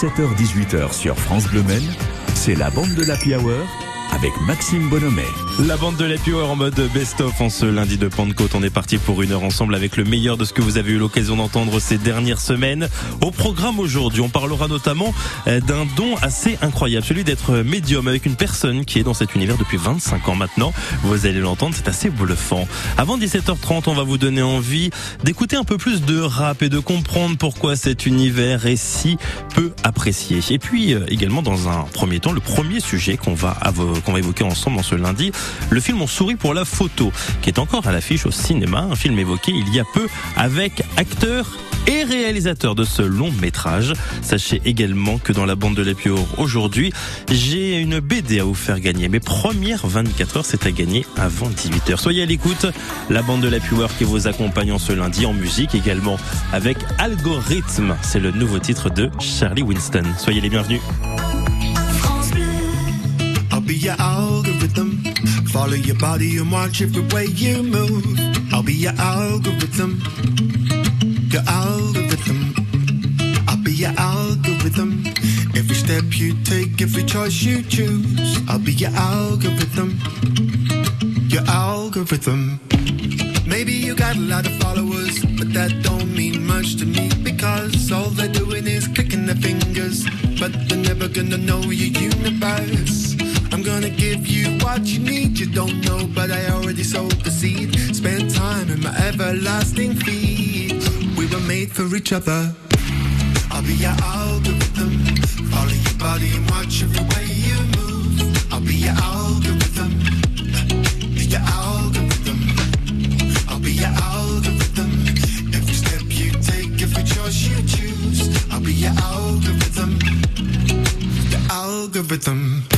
17h-18h sur France Bleu c'est la bande de l'Happy Hour avec Maxime Bonhomet. La bande de l'Happy Hour en mode best-of en ce lundi de Pentecôte. On est parti pour une heure ensemble avec le meilleur de ce que vous avez eu l'occasion d'entendre ces dernières semaines. Au programme aujourd'hui, on parlera notamment euh, d'un don assez incroyable, celui d'être médium avec une personne qui est dans cet univers depuis 25 ans maintenant. Vous allez l'entendre, c'est assez bluffant. Avant 17h30, on va vous donner envie d'écouter un peu plus de rap et de comprendre pourquoi cet univers est si peu apprécié. Et puis euh, également dans un premier temps, le premier sujet qu'on va qu'on va évoquer ensemble en ce lundi, le film On sourit pour la photo, qui est encore à l'affiche au cinéma, un film évoqué il y a peu avec acteurs et réalisateur de ce long métrage. Sachez également que dans la bande de l'Happy aujourd'hui, j'ai une BD à vous faire gagner. Mes premières 24 heures, c'est à gagner avant 18h. Soyez à l'écoute. La bande de l'Happy qui vous accompagne en ce lundi en musique également avec Algorithme. C'est le nouveau titre de Charlie Winston. Soyez les bienvenus. I'll be your algorithm. Follow your body and watch every way you move. I'll be your algorithm. Your algorithm. I'll be your algorithm. Every step you take, every choice you choose. I'll be your algorithm. Your algorithm. Maybe you got a lot of followers, but that don't mean much to me because all they're doing is clicking their fingers, but they're never gonna know your universe. I'm gonna give you what you need. You don't know, but I already sowed the seed. Spend time in my everlasting feet. We were made for each other. I'll be your algorithm. Follow your body and watch every way you move. I'll be your algorithm. Your algorithm. I'll be your algorithm. Every step you take, every choice you choose. I'll be your algorithm. Your algorithm.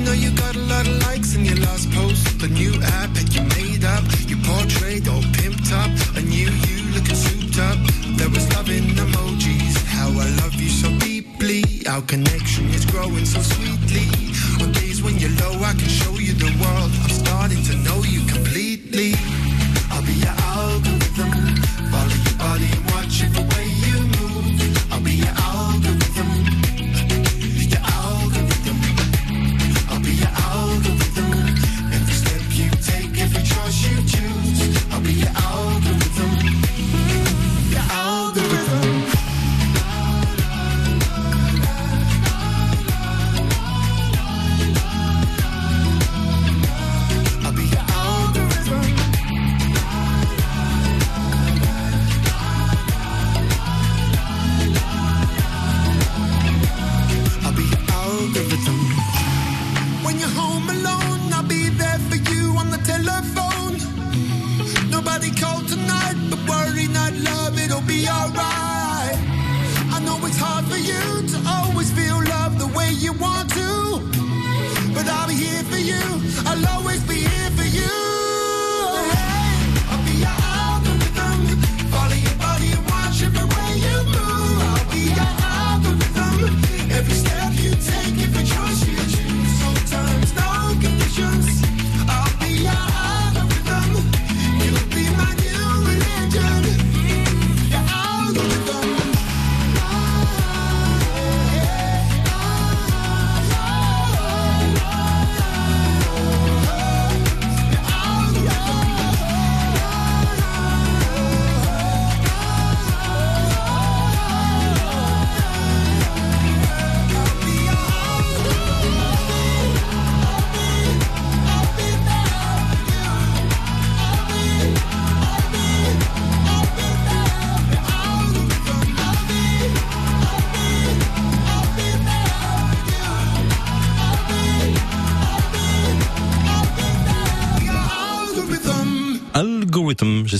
You know you got a lot of likes in your last post. The new app that you made up. You portrayed all pimped up. A new you looking souped up. There was love in emojis. How I love you so deeply. Our connection is growing so sweetly. For you, I'll always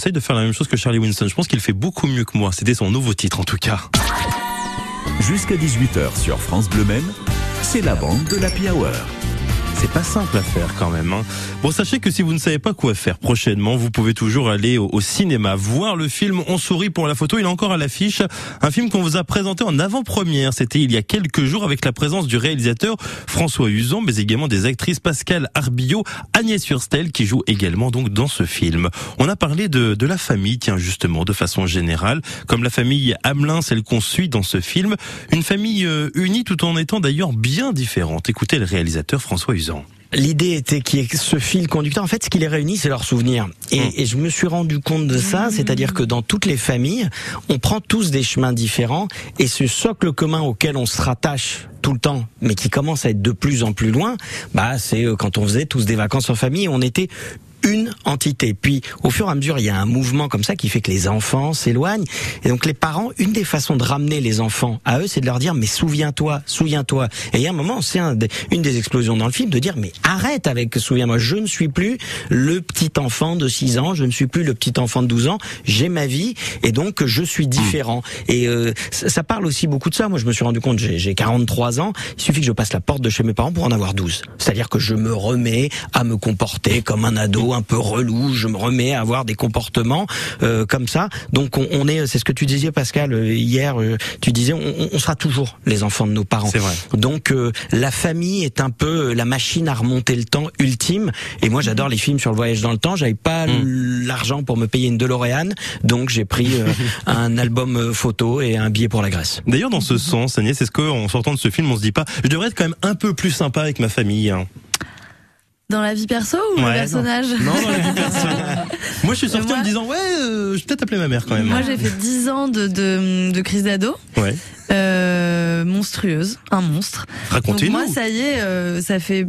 J'essaye de faire la même chose que Charlie Winston. Je pense qu'il fait beaucoup mieux que moi. C'était son nouveau titre en tout cas. Jusqu'à 18h sur France Bleu Maine, c'est la bande de l'Happy Hour. C'est pas simple à faire quand même. Hein. Bon, sachez que si vous ne savez pas quoi faire prochainement, vous pouvez toujours aller au, cinéma voir le film On sourit pour la photo. Il est encore à l'affiche. Un film qu'on vous a présenté en avant-première. C'était il y a quelques jours avec la présence du réalisateur François Usan, mais également des actrices Pascal Arbillot, Agnès Hurstel qui joue également donc dans ce film. On a parlé de, de la famille, tiens justement, de façon générale, comme la famille Hamelin, celle qu'on suit dans ce film. Une famille euh, unie tout en étant d'ailleurs bien différente. Écoutez le réalisateur François Usan. L'idée était qu'il y ait ce fil conducteur. En fait, ce qui les réunit, c'est leurs souvenirs. Et, Hum. et je me suis rendu compte de ça, c'est-à-dire que dans toutes les familles, on prend tous des chemins différents, et ce socle commun auquel on se rattache tout le temps, mais qui commence à être de plus en plus loin, bah c'est euh, quand on faisait tous des vacances en famille, on était une entité. Puis, au fur et à mesure, il y a un mouvement comme ça qui fait que les enfants s'éloignent. Et donc, les parents, une des façons de ramener les enfants à eux, c'est de leur dire, mais souviens-toi, souviens-toi. Et il y a un moment, c'est une des explosions dans le film, de dire, mais arrête avec souviens-moi, je ne suis plus le petit enfant de 6 ans, je ne suis plus le petit enfant de 12 ans, j'ai ma vie, et donc, je suis différent. Et euh, ça, parle aussi beaucoup de ça. Moi, je me suis rendu compte, j'ai 43 ans, il suffit que je passe la porte de chez mes parents pour en avoir 12. C'est-à-dire que je me remets à me comporter comme un ado un peu relou, je me remets à avoir des comportements euh, comme ça. Donc on, on est, c'est ce que tu disais Pascal euh, hier, euh, tu disais, on, on sera toujours les enfants de nos parents. C'est vrai. Donc euh, la famille est un peu la machine à remonter le temps ultime. Et moi j'adore les films sur le voyage dans le temps. J'avais pas l'argent pour me payer une DeLorean, donc j'ai pris euh, un album photo et un billet pour la Grèce. D'ailleurs, dans ce sens, Agnès, est-ce qu'en sortant de ce film, on se dit pas, je devrais être quand même un peu plus sympa avec ma famille hein? Dans la vie perso ou Ouais, le personnage Non, dans la vie perso. Moi, je suis sorti en me disant, ouais, euh, je vais peut-être appeler ma mère quand même. Moi, j'ai fait 10 ans de, de, de crise d'ado, Ouais. euh, monstrueuse, un monstre. Racontez-nous. moi, ça y est, euh, ça fait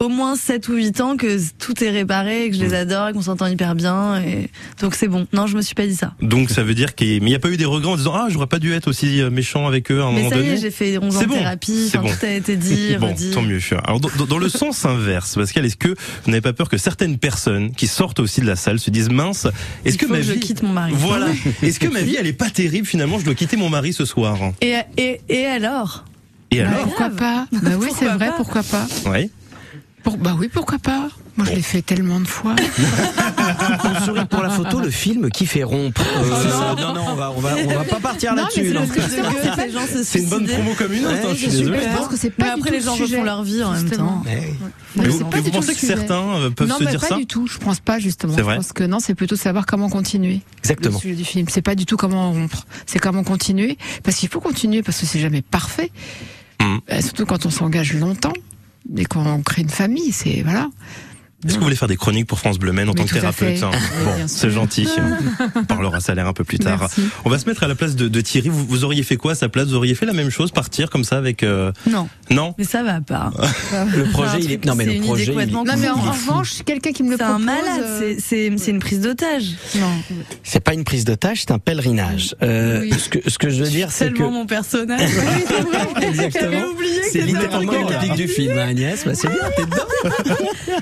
au moins 7 ou 8 ans que tout est réparé, et que je les adore, et qu'on s'entend hyper bien. Et... Donc c'est bon. Non, je me suis pas dit ça. Donc, ça veut dire qu'il mais il n'y a pas eu des regrets en disant, ah, j'aurais pas dû être aussi euh, méchant avec eux à un Mais moment ça y donné. est, j'ai fait 11 ans de bon, thérapie, c'est enfin, bon. tout a été dit, Bon, redit. tant mieux. Alors, dans, dans le sens inverse, Pascal, est-ce que vous n'avez pas peur que certaines personnes qui sortent aussi de la salle se disent mince, est-ce que faut ma que je vie, quitte mon mari. voilà, est-ce que ma vie elle est pas terrible finalement Je dois quitter mon mari ce soir. Et, et, et alors? Et Bah, alors? Pourquoi pas? Bah oui, c'est vrai, pas? pourquoi pas? Ouais. Pour- Bah oui, pourquoi pas Moi, je l'ai fait tellement de fois. On sourit pour la photo, le film qui fait rompre. Euh, non, non, on va, on va, on va pas partir Non, là-dessus. mais c'est non. une bonne promo comme une autre. Ouais, hein, je suis je suis désolé. Je pense que c'est pas Mais du après, tout les gens refont leur vie en même justement. temps. Ouais. Mais c'est vous, pas pensez que certains euh, peuvent non, se mais dire pas ça du tout. Je pense pas justement. C'est Je vrai pense que non, c'est plutôt savoir comment continuer. Exactement. Le sujet du film, c'est pas du tout comment rompre. C'est comment continuer. Parce qu'il faut continuer parce que c'est jamais parfait. Mhm. Euh, surtout quand on s'engage longtemps et qu'on crée une famille. C'est voilà. Est-ce que vous voulez faire des chroniques pour France Bleu Men en Mais tant que thérapeute hein Bon, c'est gentil. On parlera salaire un peu plus tard. Merci. On va se mettre à la place de, de Thierry. Vous, vous auriez fait quoi à sa place? Vous auriez fait la même chose, partir comme ça avec euh, Non, Non? Mais ça va pas. Le C'est projet, il est. Non, mais c'est le projet. il Non, mais en, revanche, quelqu'un qui me le C'est propose. un malade, euh, c'est- c'est c'est une prise d'otage. Non. C'est pas une prise d'otage, c'est un pèlerinage. Euh, Oui. ce, que, ce que je veux dire, c'est que. Tellement mon personnage. Exactement. C'est littéralement truc réplique du film, hein, Agnès. Bah, c'est bien, t'es dedans.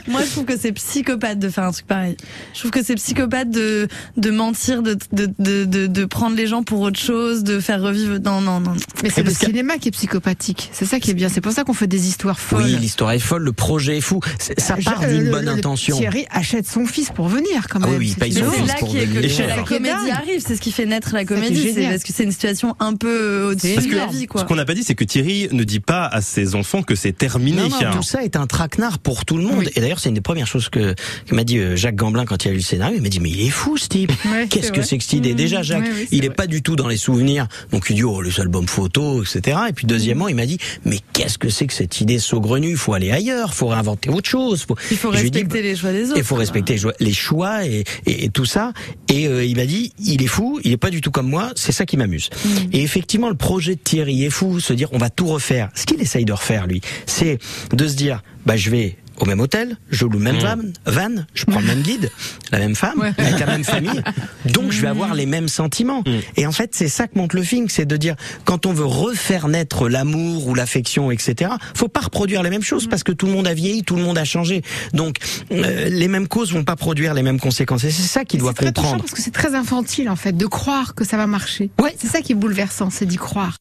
Moi, je trouve que c'est psychopathe de faire un truc pareil. Je trouve que c'est psychopathe de, de mentir, de, de, de, de, de prendre les gens pour autre chose, de faire revivre. Non, non, non. Mais c'est le cinéma qui est psychopathique. C'est ça qui est bien. C'est pour ça qu'on fait des histoires folles. Oui, l'histoire est folle, le projet est fou. Ça part Je- d'une bonne le- intention. Thierry achète son fils pour venir quand Ah même. oui, oui, il C'est paye son fils c'est chose. là pour qui est venir. la C'est comédie arrive, c'est ce qui fait naître la comédie, c'est parce que c'est une situation un peu au-dessus C'est de la vie, Ce quoi. qu'on n'a pas dit, c'est que Thierry ne dit pas à ses enfants que c'est terminé. Non, non, tout ça est un traquenard pour tout le monde. Oui. Et d'ailleurs, c'est une des premières choses que, que m'a dit euh, Jacques Gamblin quand il a lu le scénario. Il m'a dit, mais il est fou, ce type. Ouais, Qu'est-ce que c'est que cette idée? Mmh. Déjà, Jacques, oui, il est vrai. pas du tout dans les souvenirs. Donc, il dit, oh, les albums photos, etc. Et puis, deuxièmement, il m'a dit, mais qu'est-ce que c'est que cette idée saugrenue? Il faut aller ailleurs, faut réinventer autre chose. Faut... Il faut respecter les choix des autres. Il faut respecter les choix- les choix et, et, et tout ça. Et euh, il m'a dit, il est fou, il est pas du tout comme moi, c'est ça qui m'amuse. Et effectivement, le projet de Thierry est fou, se dire on va tout refaire. Ce qu'il essaye de refaire, lui, c'est de se dire, bah je vais au même hôtel, je loue le même van, van, je prends le même guide, la même femme, Ouais. avec la même famille, donc je vais avoir les mêmes sentiments. Et en fait, c'est ça que montre le film, c'est de dire quand on veut refaire naître l'amour ou l'affection, etc. Faut pas reproduire les mêmes choses parce que tout le monde a vieilli, tout le monde a changé. Donc euh, les mêmes causes vont pas produire les mêmes conséquences. Et c'est ça qu'il doit C'est très touchant comprendre. parce que c'est très infantile en fait de croire que ça va marcher. Ouais. C'est ça qui est bouleversant, c'est d'y croire.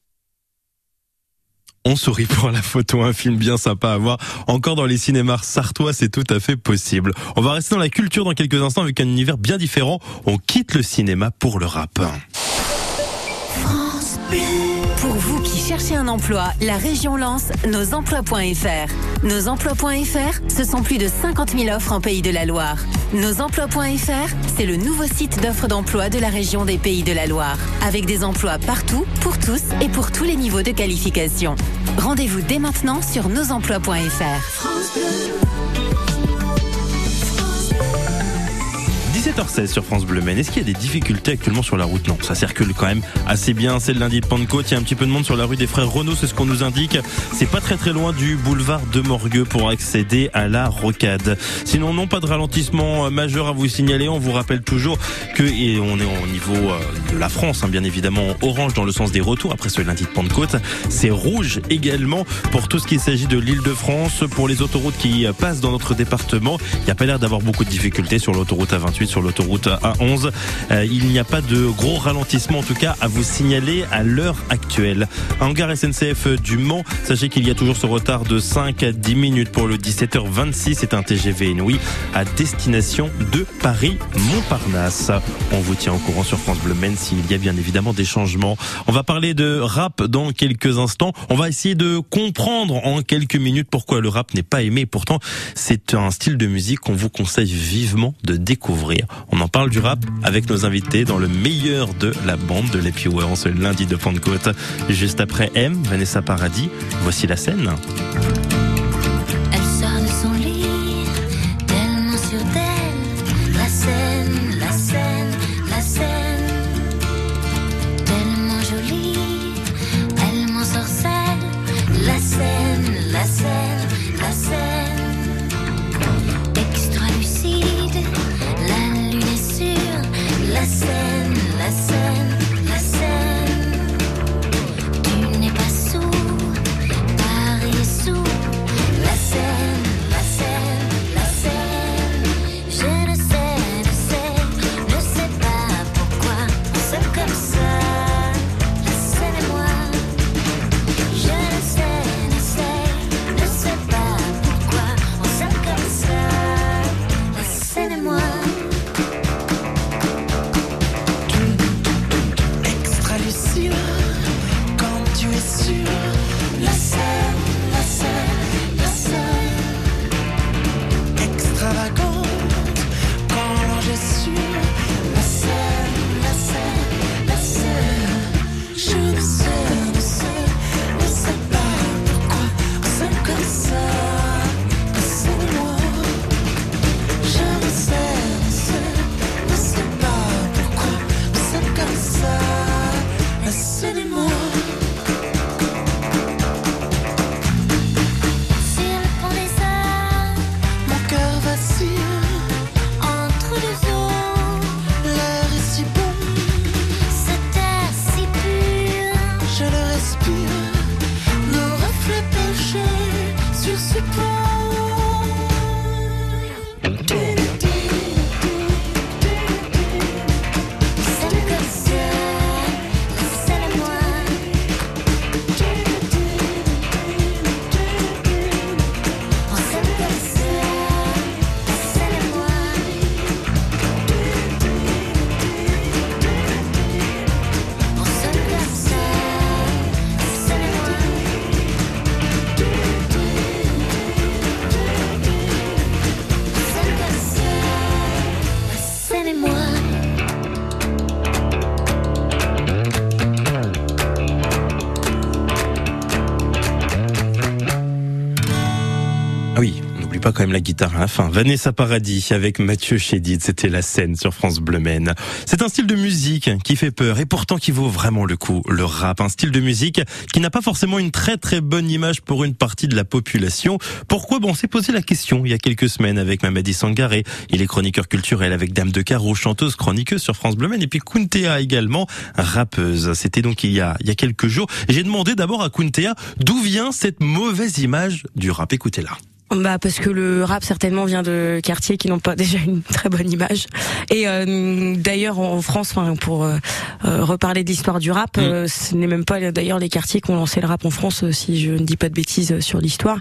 On sourit pour la photo, un film bien sympa à voir. Encore dans les cinémas sartois, c'est tout à fait possible. On va rester dans la culture dans quelques instants avec un univers bien différent. On quitte le cinéma pour le rap. Pour vous qui cherchez un emploi, la région lance nosemplois.fr. Nosemplois.fr, ce sont plus de 50 000 offres en Pays de la Loire. Nosemplois.fr, c'est le nouveau site d'offres d'emploi de la région des Pays de la Loire. Avec des emplois partout, pour tous et pour tous les niveaux de qualification. Rendez-vous dès maintenant sur nosemplois.fr. 17h16 sur France Bleu Maine. Est-ce qu'il y a des difficultés actuellement sur la route? Non, ça circule quand même assez bien. C'est le lundi de Pentecôte. Il y a un petit peu de monde sur la rue des Frères Renault, c'est ce qu'on nous indique. C'est pas très très loin du boulevard de Morgueux pour accéder à la rocade. Sinon, non, pas de ralentissement euh, majeur à vous signaler. On vous rappelle toujours que et on est au niveau euh, de la France, hein, bien évidemment, orange dans le sens des retours après ce lundi de Pentecôte. C'est rouge également pour tout ce qui s'agit de l'île de France. Pour les autoroutes qui passent dans notre département, il n'y a pas l'air d'avoir beaucoup de difficultés sur l'autoroute A28 sur l'autoroute A11. Euh, il n'y a pas de gros ralentissement en tout cas à vous signaler à l'heure actuelle. En gare SNCF du Mans, sachez qu'il y a toujours ce retard de 5 à 10 minutes pour le 17h26. C'est un TGV Inouï à destination de Paris-Montparnasse. On vous tient au courant sur France Bleu Maine s'il y a bien évidemment des changements. On va parler de rap dans quelques instants. On va essayer de comprendre en quelques minutes pourquoi le rap n'est pas aimé. Pourtant, c'est un style de musique qu'on vous conseille vivement de découvrir. On en parle du rap avec nos invités dans le meilleur de la bande de l'Happy Hour en ce lundi de Pentecôte. Juste après M, Vanessa Paradis, voici la scène. La guitare à la fin. Vanessa Paradis avec Mathieu Chédid, c'était la scène sur France Bleu Maine. C'est un style de musique qui fait peur et pourtant qui vaut vraiment le coup, le rap. Un style de musique qui n'a pas forcément une très très bonne image pour une partie de la population. Pourquoi? Bon, on s'est posé la question il y a quelques semaines avec Mamadi Sangaré. Il est chroniqueur culturel avec Dame de Carreau, chanteuse, chroniqueuse sur France Bleu Maine et puis Kuntea également, rappeuse. C'était donc il y a, il y a quelques jours. J'ai demandé d'abord à Kuntea d'où vient cette mauvaise image du rap. Écoutez-la. Bah parce que le rap certainement vient de quartiers qui n'ont pas déjà une très bonne image. Et euh, d'ailleurs en France, enfin, pour euh, euh, reparler de l'histoire du rap, Mm. euh, ce n'est même pas d'ailleurs les quartiers qui ont lancé le rap en France, euh, si je ne dis pas de bêtises sur l'histoire.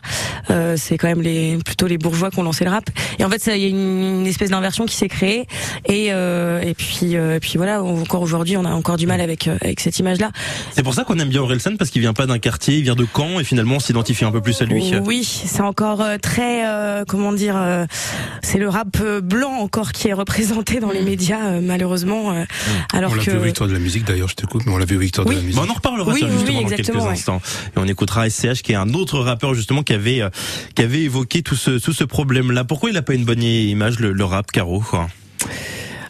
Euh, c'est quand même les plutôt les bourgeois qui ont lancé le rap. Et en fait, il y a une, une espèce d'inversion qui s'est créée. Et euh, et puis euh, et puis voilà, encore aujourd'hui, on a encore du mal avec avec cette image-là. C'est pour ça qu'on aime bien Orelsan parce qu'il vient pas d'un quartier, il vient de Caen et finalement on s'identifie un peu plus à lui. Oui, c'est encore très, euh, comment dire, euh, c'est le rap euh, blanc encore qui est représenté dans les médias euh, malheureusement, euh, alors on l'a que vu aux Victoires de la musique d'ailleurs, je t'écoute, mais on l'a vu aux Victoires Oui. de la musique. Bon, on en reparlera Oui, ça oui, justement oui, dans quelques ouais. instants. Et on écoutera SCH qui est un autre rappeur justement qui avait euh, qui avait évoqué tout ce tout ce problème-là. Pourquoi il a pas une bonne image le, le rap Caro quoi?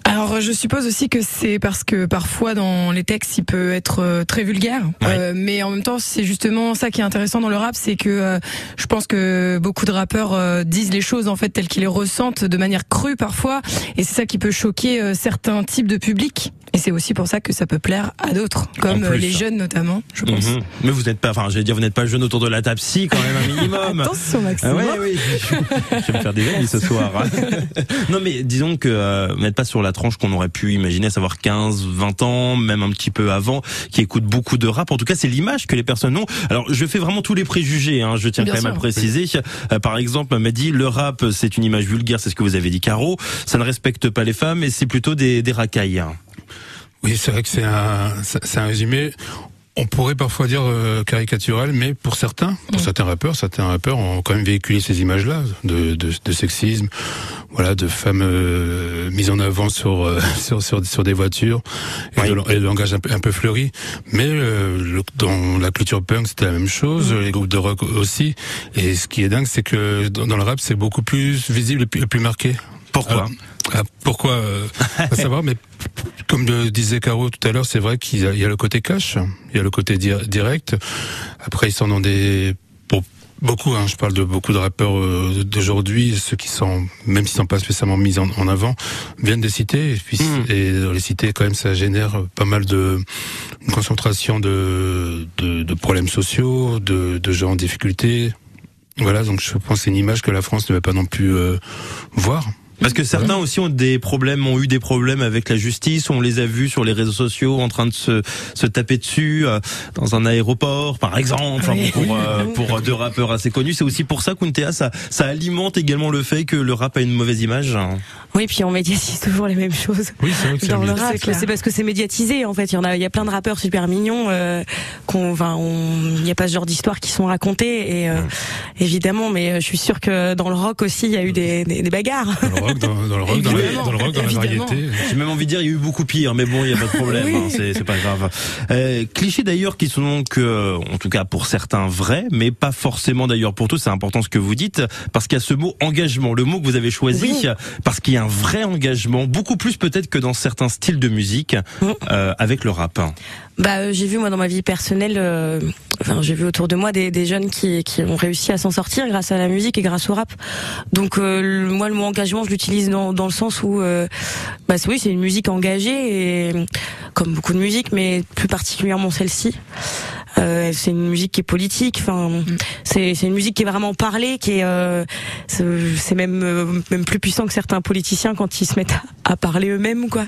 Alors je suppose aussi que c'est parce que parfois dans les textes il peut être euh, très vulgaire. Euh, mais en même temps c'est justement ça qui est intéressant dans le rap, c'est que euh, je pense que beaucoup de rappeurs euh, disent les choses en fait telles qu'ils les ressentent de manière crue parfois, et c'est ça qui peut choquer euh, certains types de publics. Et c'est aussi pour ça que ça peut plaire à d'autres, comme euh, les jeunes notamment, je pense. Mhm. Mais vous n'êtes pas, enfin, j'allais dire, vous n'êtes pas jeune autour de la table, si quand même un minimum. Attention Maxime. Ah ouais, oui, je, je vais me faire des amis ce soir. hein. non, mais disons que euh, vous n'êtes pas sur la tranche qu'on aurait pu imaginer, à savoir 15, 20 ans, même un petit peu avant, qui écoutent beaucoup de rap. En tout cas, c'est l'image que les personnes ont. Alors, je fais vraiment tous les préjugés, hein, je tiens Bien quand même à sûr. préciser. Euh, par exemple, m'a dit, le rap, c'est une image vulgaire, c'est ce que vous avez dit, Caro. Ça ne respecte pas les femmes et c'est plutôt des, des racailles. Oui, c'est vrai que c'est un, c'est un résumé. On pourrait parfois dire euh, caricatural, mais pour certains, pour certains rappeurs, certains rappeurs ont quand même véhiculé ces images-là de, de, de sexisme, voilà, de femmes euh, mises en avant sur euh, sur, sur sur des voitures et, Oui. de, et le langage un peu, un peu fleuri. Mais euh, le- dans la culture punk, c'était la même chose, les groupes de rock aussi. Et ce qui est dingue, c'est que dans, dans le rap, c'est beaucoup plus visible et plus, et plus marqué. Pourquoi ah, Pourquoi euh, Pas savoir, mais comme le disait Caro tout à l'heure, c'est vrai qu'il y, y a le côté cash, il y a le côté di- direct. Après, ils sont dans des pour beaucoup. Hein, je parle de beaucoup de rappeurs euh, d'aujourd'hui, ceux qui sont, même s'ils sont pas spécialement mis en, en avant, viennent des cités. Et, puis, Mm. et dans les cités, quand même, ça génère pas mal de une concentration de, de, de problèmes sociaux, de, de gens en difficulté. Voilà, donc je pense que c'est une image que la France ne va pas non plus euh, voir. Parce que certains aussi ont des problèmes, ont eu des problèmes avec la justice. On les a vus sur les réseaux sociaux en train de se, se taper dessus euh, dans un aéroport, par exemple, Oui. pour, euh, pour deux rappeurs assez connus. C'est aussi pour ça qu'Untea, ça, ça alimente également le fait que le rap a une mauvaise image. oui, puis on médiatise toujours les mêmes choses. Oui, c'est vrai que c'est dans le rap, C'est parce que c'est médiatisé en fait. Il y en a, il y a plein de rappeurs super mignons euh, qu'on, enfin, on- il n'y a pas ce genre d'histoires qui sont racontées et euh, évidemment, mais euh, je suis sûre que dans le rock aussi, il y a eu des, des, des bagarres. Dans le rock, dans, dans le rock, dans, la, Évidemment, dans le rock, dans la variété. J'ai même envie de dire, il y a eu beaucoup pire, mais bon, il n'y a pas de problème, Oui. hein, c'est pas grave. Euh, clichés d'ailleurs qui sont donc, euh, en tout cas pour certains, vrais, mais pas forcément d'ailleurs pour tous. C'est important ce que vous dites, parce qu'il y a ce mot engagement, le mot que vous avez choisi, Oui. parce qu'il y a un vrai engagement, beaucoup plus peut-être que dans certains styles de musique, Mm. euh, avec le rap. Bah, euh, j'ai vu moi dans ma vie personnelle, euh, enfin j'ai vu autour de moi des, des jeunes qui, qui ont réussi à s'en sortir grâce à la musique et grâce au rap. Donc euh, le- moi le mot engagement, je l'utilise dans, dans le sens où, euh, bah oui c'est une musique engagée et comme beaucoup de musiques, mais plus particulièrement celle-ci. Euh, c'est une musique qui est politique. Enfin, c'est c'est une musique qui est vraiment parlée, qui est euh, c'est c'est même euh, même plus puissant que certains politiciens quand ils se mettent à, à parler eux-mêmes quoi.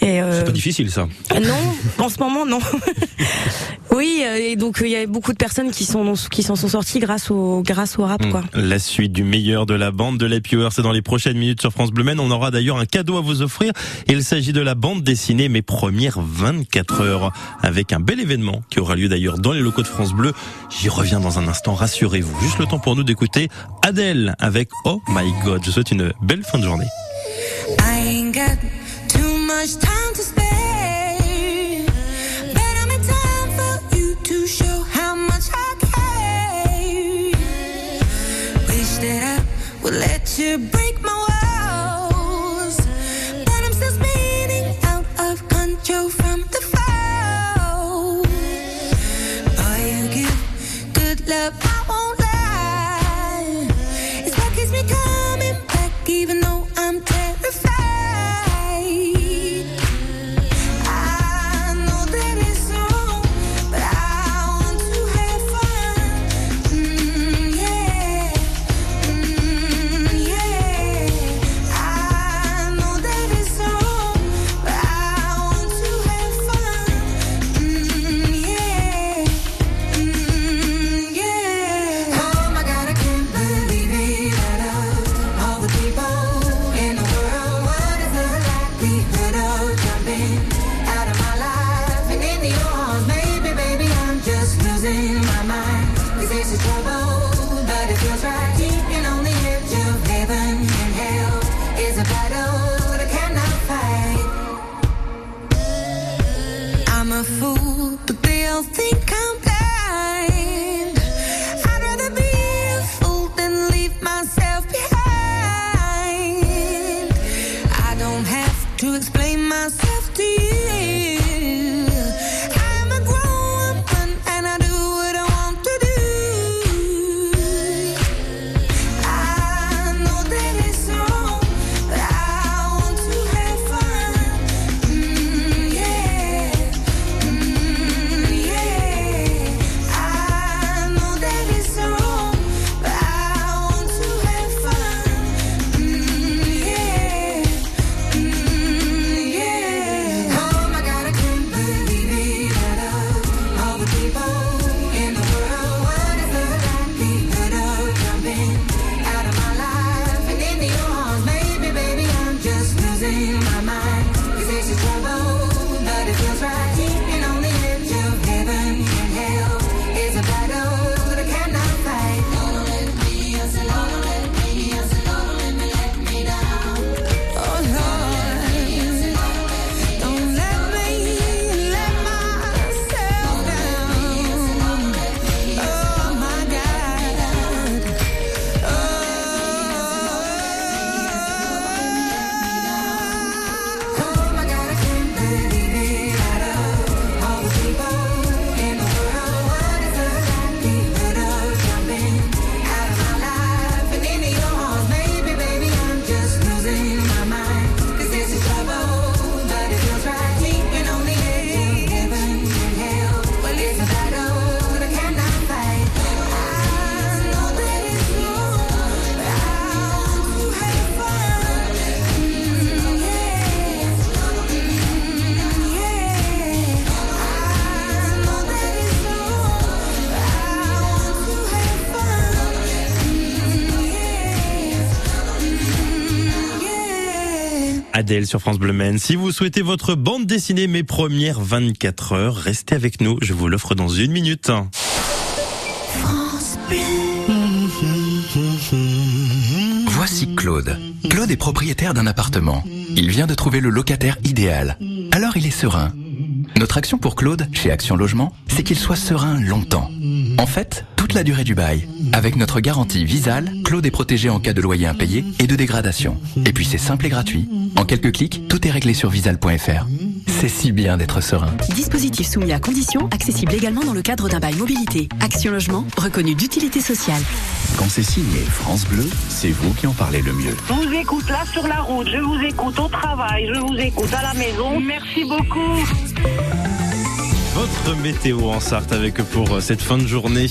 Et euh, C'est pas difficile ça. non, en ce moment non. oui, euh, et donc euh, il y a beaucoup de personnes qui sont qui s'en sont sorties grâce au grâce au rap quoi. La suite du meilleur de la bande de l'Happy Hour, c'est dans les prochaines minutes sur France Bleu Men. On aura d'ailleurs un cadeau à vous offrir. Il s'agit de la bande dessinée Mes premières 24 heures, avec un bel événement qui aura lieu d'ailleurs dans les locaux de France Bleu. J'y reviens dans un instant, rassurez-vous. Juste le temps pour nous d'écouter Adèle avec Oh My God. Je vous souhaite une belle fin de journée. I ain't got too much time I would losing my mind. Cause this is trouble, but it feels right. Adèle sur France Bleu Maine. Si vous souhaitez votre bande dessinée Mes premières 24 heures, restez avec nous. Je vous l'offre dans une minute. Voici Claude. Claude est propriétaire d'un appartement. Il vient de trouver le locataire idéal. Alors il est serein. Notre action pour Claude, chez Action Logement, c'est qu'il soit serein longtemps. En fait, toute la durée du bail. Avec notre garantie Visal, Claude est protégé en cas de loyer impayé et de dégradation. Et puis c'est simple et gratuit. En quelques clics, tout est réglé sur visal.fr. C'est si bien d'être serein. Dispositif soumis à conditions, accessible également dans le cadre d'un bail mobilité. Action Logement, reconnu d'utilité sociale. Quand c'est signé France Bleu, c'est vous qui en parlez le mieux. Je vous écoute là sur la route, je vous écoute au travail, je vous écoute à la maison. Merci beaucoup. Votre météo en Sarthe avec pour euh, cette fin de journée.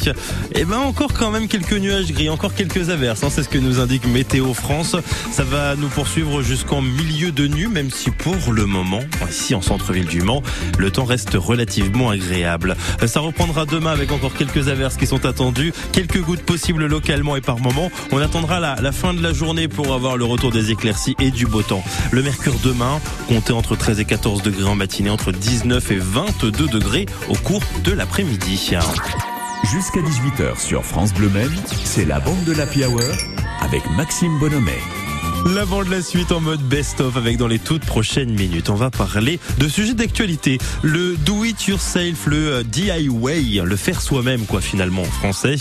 Eh ben encore quand même quelques nuages gris, encore quelques averses. hein, c'est ce que nous indique Météo France. Ça va nous poursuivre jusqu'en milieu de nuit, même si pour le moment, ici en centre-ville du Mans, le temps reste relativement agréable. Euh, Ça reprendra demain avec encore quelques averses qui sont attendues, quelques gouttes possibles localement et par moment. On attendra la, la fin de la journée pour avoir le retour des éclaircies et du beau temps. Le mercure demain, comptez entre 13 et 14 degrés en matinée, entre 19 et 22 degrés au cours de l'après-midi. Jusqu'à 18h sur France Bleu Maine, c'est la bande de l'Happy Hour avec Maxime Bonhomet. L'avant de la suite en mode best-of avec dans les toutes prochaines minutes. On va parler de sujets d'actualité. Le do it yourself, le euh, DIY, le faire soi-même quoi finalement en français.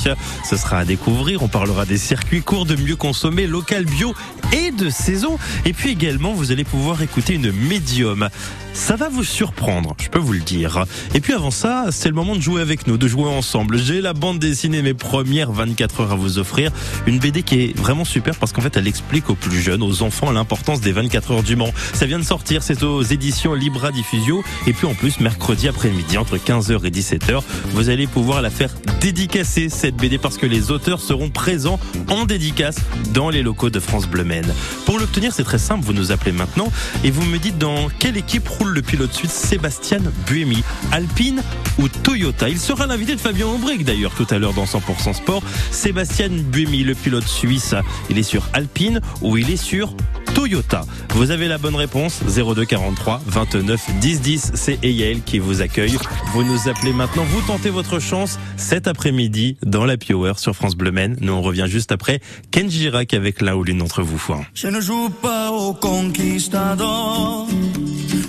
Ce sera à découvrir. On parlera des circuits courts de mieux consommer, local, bio et de saison. Et puis également, vous allez pouvoir écouter une médium. Ça va vous surprendre, je peux vous le dire. Et puis avant ça, c'est le moment de jouer avec nous, de jouer ensemble. J'ai la bande dessinée mes premières 24 heures à vous offrir. Une BD qui est vraiment super parce qu'en fait, elle explique aux plus jeunes, aux enfants, l'importance des 24 heures du Mans. Ça vient de sortir, c'est aux éditions Libra Diffusio. Et puis en plus, mercredi après-midi, entre 15h et 17h, vous allez pouvoir la faire dédicacer, cette BD, parce que les auteurs seront présents en dédicace dans les locaux de France Bleu Maine. Pour l'obtenir, c'est très simple, vous nous appelez maintenant et vous me dites dans quelle équipe roule le pilote suisse Sébastien Buemi, Alpine ou Toyota. Il sera l'invité de Fabien Aubric d'ailleurs tout à l'heure dans 100% Sport. Sébastien Buemi, le pilote suisse, il est sur Alpine ou il est sur Toyota. Vous avez la bonne réponse 02 43 29 10 10. C'est Yael qui vous accueille. Vous nous appelez maintenant. Vous tentez votre chance cet après-midi dans la Hour sur France Bleu Maine. Nous on revient juste après Ken Girac avec l'un ou l'une d'entre vous. Je.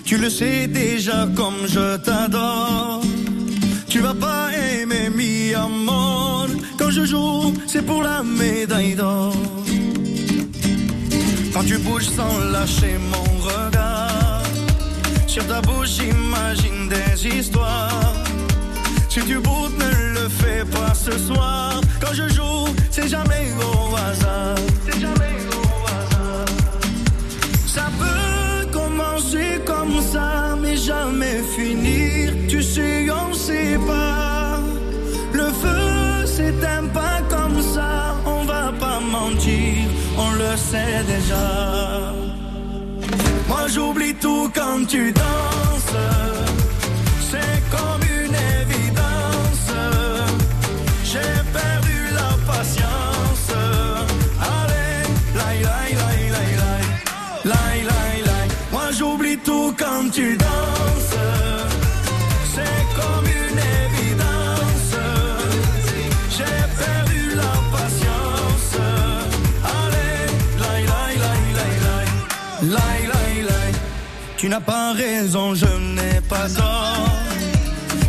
Tu le sais déjà comme je t'adore. Tu vas pas aimer mi amor. Quand je joue, c'est pour la médaille d'or. Quand tu bouges sans lâcher mon regard. Sur ta bouche, j'imagine des histoires. Si tu boutes, ne le fais pas ce soir. Quand je joue, c'est jamais au hasard. Jamais finir. Tu sais, on sait pas. Le feu s'éteint pas comme ça. On va pas mentir, on le sait déjà. Moi j'oublie tout quand tu danses. Tu n'as pas raison, je n'ai pas tort.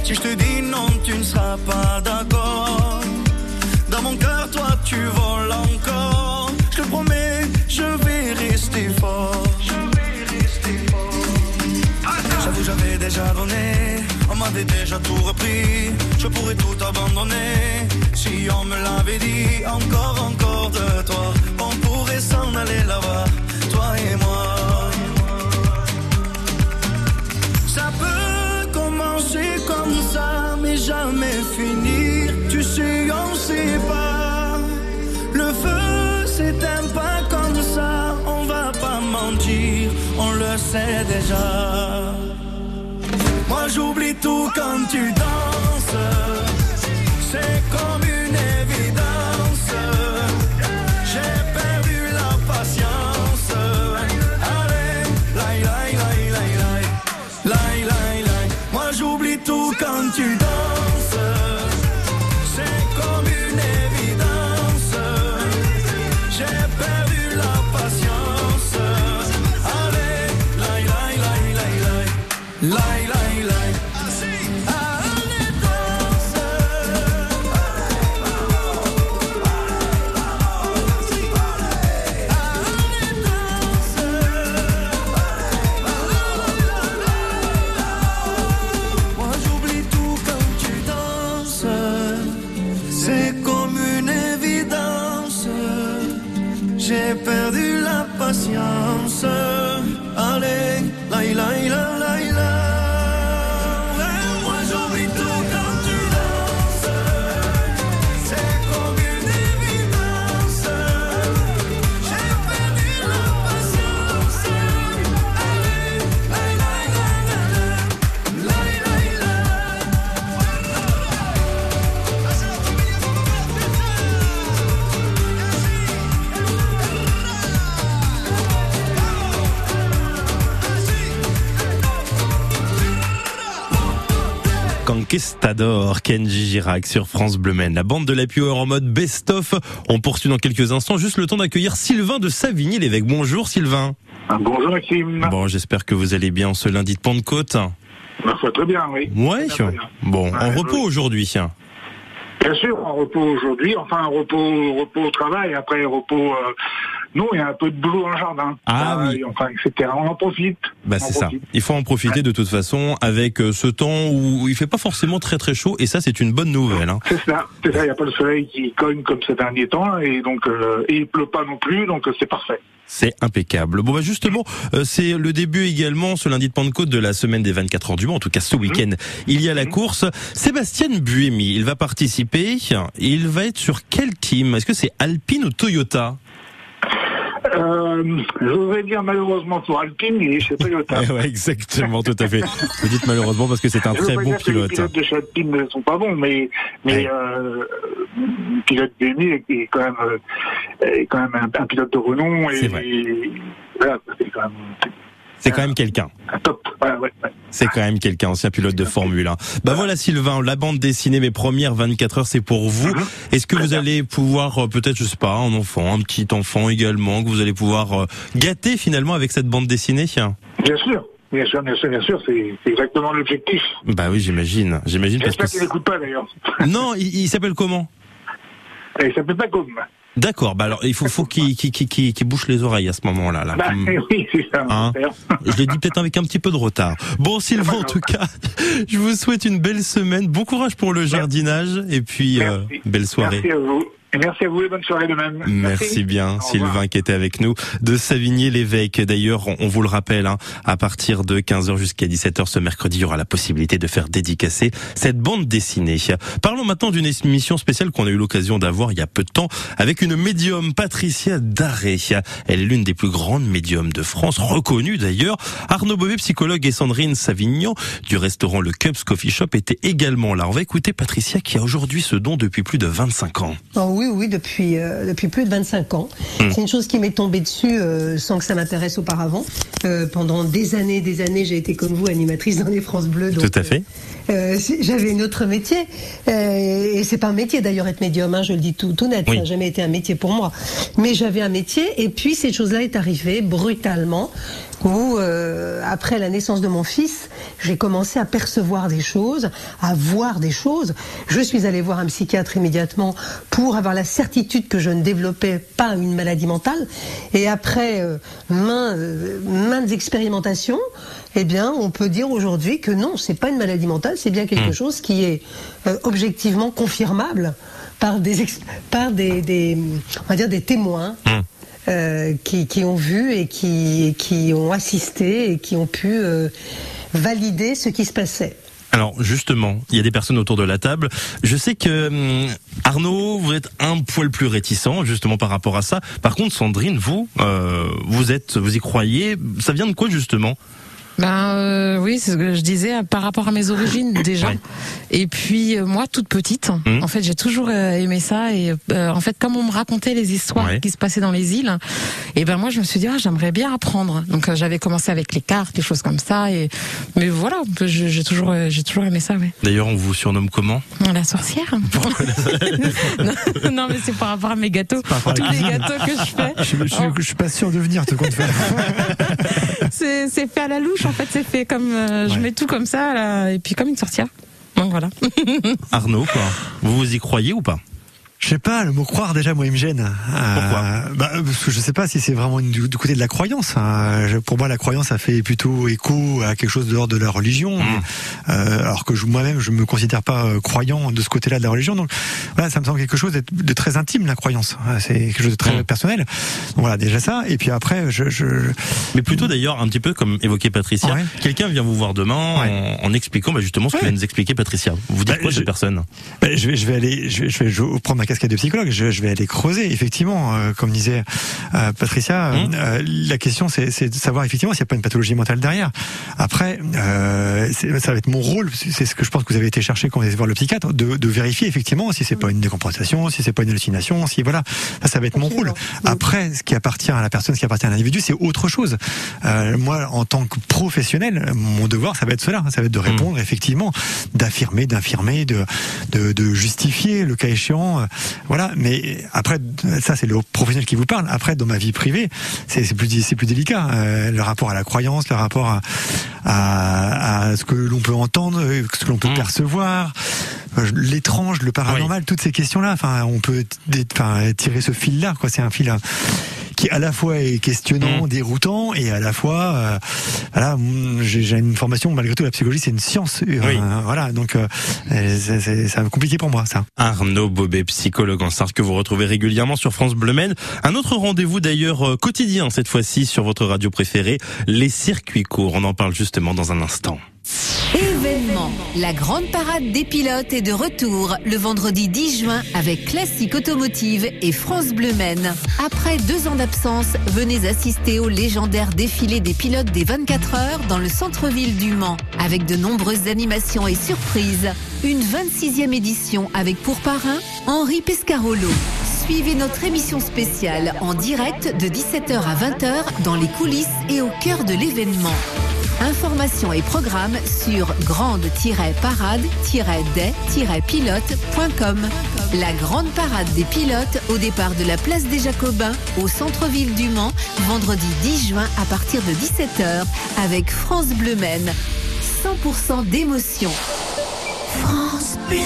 Si je te dis non, tu ne seras pas d'accord. Dans mon cœur, toi, tu voles encore. Je te promets, je vais rester fort. J'avoue, j'avais déjà donné. On m'avait déjà tout repris. Je pourrais tout abandonner. Si on me l'avait dit, encore, encore de toi. On pourrait s'en aller là-bas, toi et moi. jamais finir. Tu sais, on sait pas. Le feu s'éteint pas comme ça. On va pas mentir, on le sait déjà. Moi j'oublie tout quand tu danses. C'est comme une évidence. J'ai perdu la patience. Allez. Moi j'oublie tout quand tu danses. Conquistador, Kenji Girac sur France Bleu Maine. La bande de la Power en mode best-of. On poursuit dans quelques instants. Juste le temps d'accueillir Sylvain de Savigny-l'Évêque. Bonjour Sylvain. Bonjour Maxime. Bon, j'espère que vous allez bien ce lundi de Pentecôte. Ma foi, très bien, oui. Ouais. Très bien. Bon, en repos oui. aujourd'hui. Bien sûr, en repos aujourd'hui, enfin un repos, repos au travail, après repos. euh, non, il y a un peu de boulot dans le jardin. Ah Travail, Enfin, etc. On en profite. Bah c'est ça. Il faut en profiter de toute façon avec euh, ce temps où il fait pas forcément très très chaud et ça c'est une bonne nouvelle. Hein. C'est ça, c'est ça. Il n'y a pas le soleil qui cogne comme ces derniers temps et donc euh, et il pleut pas non plus, donc euh, c'est parfait. C'est impeccable. Bon bah justement, euh, c'est le début également ce lundi de Pentecôte de la semaine des 24 heures du Mans. En tout cas ce week-end, il y a la course. Sébastien Buemi, il va participer. Il va être sur quel team? Est-ce que c'est Alpine ou Toyota? Euh, je voudrais dire malheureusement pour Alpine, il est chez Toyota. Ouais, exactement, tout à fait. Vous dites malheureusement parce que c'est un Je très bon que les pilote. pilotes de chez Alpine ne sont pas bons, mais mais euh, le pilote BMI est, est quand même euh, est quand même un, un pilote de renom et, C'est vrai. et voilà, c'est quand même C'est quand même quelqu'un. un top. Ouais, ouais, ouais. C'est quand même quelqu'un, ancien pilote de Formule 1. Bah voilà Sylvain, la bande dessinée, mes premières 24 heures, c'est pour vous. Mhm. Est-ce que vous allez pouvoir, euh, peut-être, je sais pas, un enfant, un petit enfant également, que vous allez pouvoir euh, gâter finalement avec cette bande dessinée Bien sûr, bien sûr, bien sûr, bien sûr, c'est exactement l'objectif. Bah oui, j'imagine, j'imagine J'espère qu'il n'écoute pas d'ailleurs. Non, il, il s'appelle comment? Il s'appelle pas comme. D'accord, bah alors il faut, faut qu'il bouche les oreilles à ce moment-là. Là. Bah, Hum. oui, c'est ça. Hein. Je l'ai dit peut-être avec un petit peu de retard. Bon, Sylvain, en tout cas, je vous souhaite une belle semaine. Bon courage pour le jardinage et puis euh, belle soirée. Merci à vous. Et merci à vous et bonne soirée de même. Merci bien. Sylvain qui était avec nous de Savigny-l'Évêque. D'ailleurs, on, on vous le rappelle, hein, à partir de 15h jusqu'à 17h ce mercredi, il y aura la possibilité de faire dédicacer cette bande dessinée. Parlons maintenant d'une émission spéciale qu'on a eu l'occasion d'avoir il y a peu de temps avec une médium, Patricia Daré. Elle est l'une des plus grandes médiums de France, reconnue d'ailleurs. Arnaud Bobet, psychologue, et Sandrine Savignan du restaurant Le Cubs Coffee Shop étaient également là. On va écouter Patricia qui a aujourd'hui ce don depuis plus de 25 ans. Oh oui, oui, depuis, euh, depuis plus de 25 ans. Hmm. C'est une chose qui m'est tombée dessus euh, sans que ça m'intéresse auparavant. Euh, pendant des années, des années, j'ai été comme vous animatrice dans les France Bleues. donc, Tout à fait. j'avais un autre métier. Et c'est pas un métier d'ailleurs être médium, hein, je le dis tout, tout net. Oui. Ça n'a jamais été un métier pour moi. Mais j'avais un métier et puis cette chose-là est arrivée brutalement où, euh, après la naissance de mon fils, j'ai commencé à percevoir des choses, à voir des choses. Je suis allée voir un psychiatre immédiatement pour avoir la certitude que je ne développais pas une maladie mentale. Et après euh, main, euh, maintes expérimentations, eh bien, on peut dire aujourd'hui que non, c'est pas une maladie mentale, c'est bien quelque Mm. chose qui est euh, objectivement confirmable par des, par des, des, on va dire des témoins. Euh, qui, qui ont vu et qui, qui ont assisté et qui ont pu euh, valider ce qui se passait. Alors justement, il y a des personnes autour de la table. Je sais que hum, Arnaud, vous êtes un poil plus réticent justement par rapport à ça. Par contre, Sandrine, vous, euh, vous êtes, vous y croyez. Ça vient de quoi justement? Ben euh, oui, c'est ce que je disais euh, par rapport à mes origines déjà. Et puis euh, moi, toute petite, Mhm. en fait, j'ai toujours euh, aimé ça. Et euh, en fait, comme on me racontait les histoires Ouais. qui se passaient dans les îles, et ben moi, je me suis dit, ah, j'aimerais bien apprendre. Donc euh, j'avais commencé avec les cartes, des choses comme ça. Et mais voilà, j'ai toujours, euh, j'ai toujours aimé ça. Ouais. D'ailleurs, on vous surnomme comment? La sorcière. non, non, mais c'est par rapport à mes gâteaux. Tous les gâteaux que je fais. Je, je- je- je suis pas sûr de venir te compte faire. C'est c'est fait à la louche, en fait, c'est fait comme. euh, Je mets tout comme ça, là, et puis comme une sorcière. Donc voilà. Arnaud, quoi. Vous vous y croyez ou pas? Je sais pas, le mot croire déjà, moi, il me gêne. Pourquoi bah, Parce que je sais pas si c'est vraiment du, du côté de la croyance. hein. Pour moi, la croyance, ça fait plutôt écho à quelque chose de l'ordre de la religion. Mmh. Euh, alors que moi-même, je me considère pas euh, croyant de ce côté-là de la religion. Donc voilà, ça me semble quelque chose de très intime, la croyance. C'est quelque chose de très Mmh. personnel. Donc voilà, déjà ça. Et puis après, je... je... Mais plutôt d'ailleurs, un petit peu comme évoquait Patricia. Ouais. Quelqu'un vient vous voir demain en, en expliquant bah, justement ce que vient nous expliquer Patricia. Vous dites Bah, quoi je- cette personne? Ben, je vais, je vais aller, je vais, je vais je vais prendre ma casquette de psychologue. Je, je vais aller creuser, effectivement, euh, comme disait euh, Patricia. Mmh. euh, la question, c'est de savoir effectivement s'il n'y a pas une pathologie mentale derrière. Après, euh, ça va être mon rôle. C'est ce que je pense que vous avez été chercher quand vous allez voir le psychiatre, de, de vérifier effectivement si c'est pas une décompensation, si c'est pas une hallucination, si voilà. Ça, ça va être mon rôle. Après, ce qui appartient à la personne, ce qui appartient à l'individu, c'est autre chose. Euh, moi, en tant que professionnel, mon devoir, ça va être cela. Ça va être de répondre effectivement, d'affirmer, d'infirmer, de, de, de justifier le cas échéant. Voilà. Mais après, ça, c'est le professionnel qui vous parle. Après, dans ma vie privée, c'est plus, c'est plus délicat. Euh, le rapport à la croyance, le rapport à, à, à ce que l'on peut entendre, euh, ce que l'on peut percevoir, euh, l'étrange, le paranormal, toutes ces questions-là. Enfin, on peut enfin, tirer ce fil-là. Quoi, c'est un fil. Qui à la fois est questionnant, déroutant, et à la fois, euh, voilà, mm, j'ai une formation malgré tout la psychologie, c'est une science, euh, Oui. voilà, donc euh, c'est compliqué pour moi ça. Arnaud Bobet, psychologue en Sarthe que vous retrouvez régulièrement sur France Bleu Maine. Un autre rendez-vous d'ailleurs euh, quotidien cette fois-ci sur votre radio préférée, les circuits courts. On en parle justement dans un instant. Événement. La grande parade des pilotes est de retour le vendredi 10 juin avec Classique Automotive et France Bleu Maine. Après deux ans d'absence, venez assister au légendaire défilé des pilotes des 24 heures dans le centre-ville du Mans avec de nombreuses animations et surprises. Une 26e édition avec pour parrain Henri Pescarolo. Suivez notre émission spéciale en direct de 17h à 20h dans les coulisses et au cœur de l'événement. Informations et programmes sur grande-parade-des-pilotes.com. La grande parade des pilotes au départ de la place des Jacobins au centre-ville du Mans, vendredi 10 juin à partir de 17h avec France Bleu Maine. 100% d'émotion. France Bleu.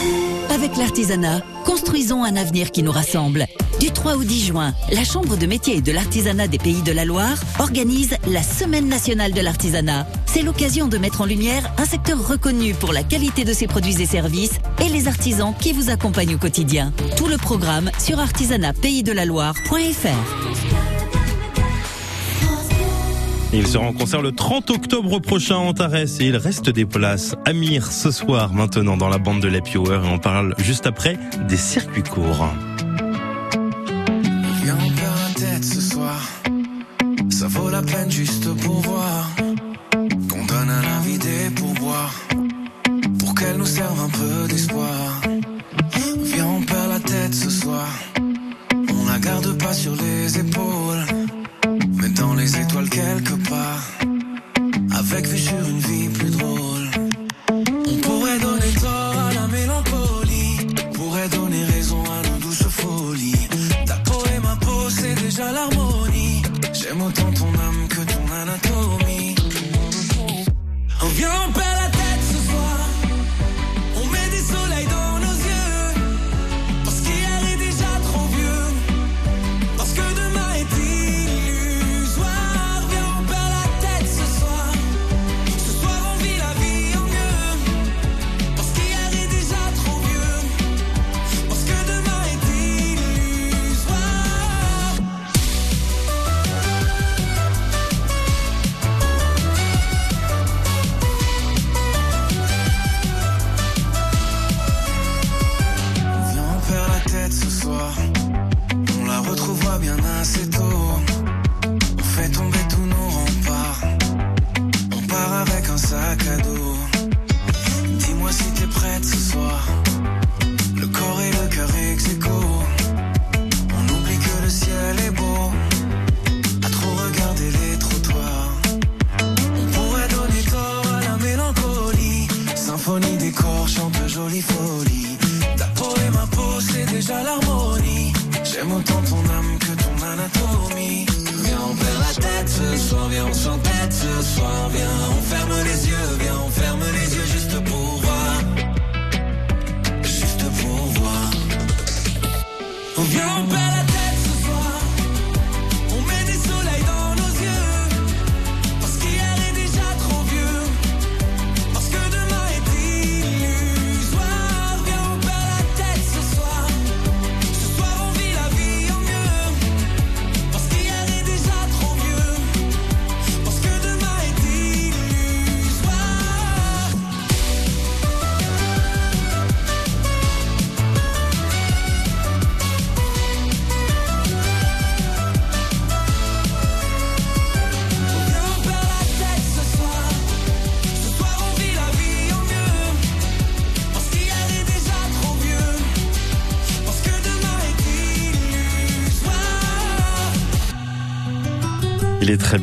Avec l'artisanat, construisons un avenir qui nous rassemble. Du 3 au 10 juin, la Chambre de métier et de l'artisanat des Pays de la Loire organise la Semaine nationale de l'artisanat. C'est l'occasion de mettre en lumière un secteur reconnu pour la qualité de ses produits et services et les artisans qui vous accompagnent au quotidien. Tout le programme sur artisanatpaysdelaloire.fr. Il sera en concert le 30 octobre prochain à Antares et il reste des places. Amir ce soir maintenant dans la bande de l'Happy et on parle juste après des circuits courts.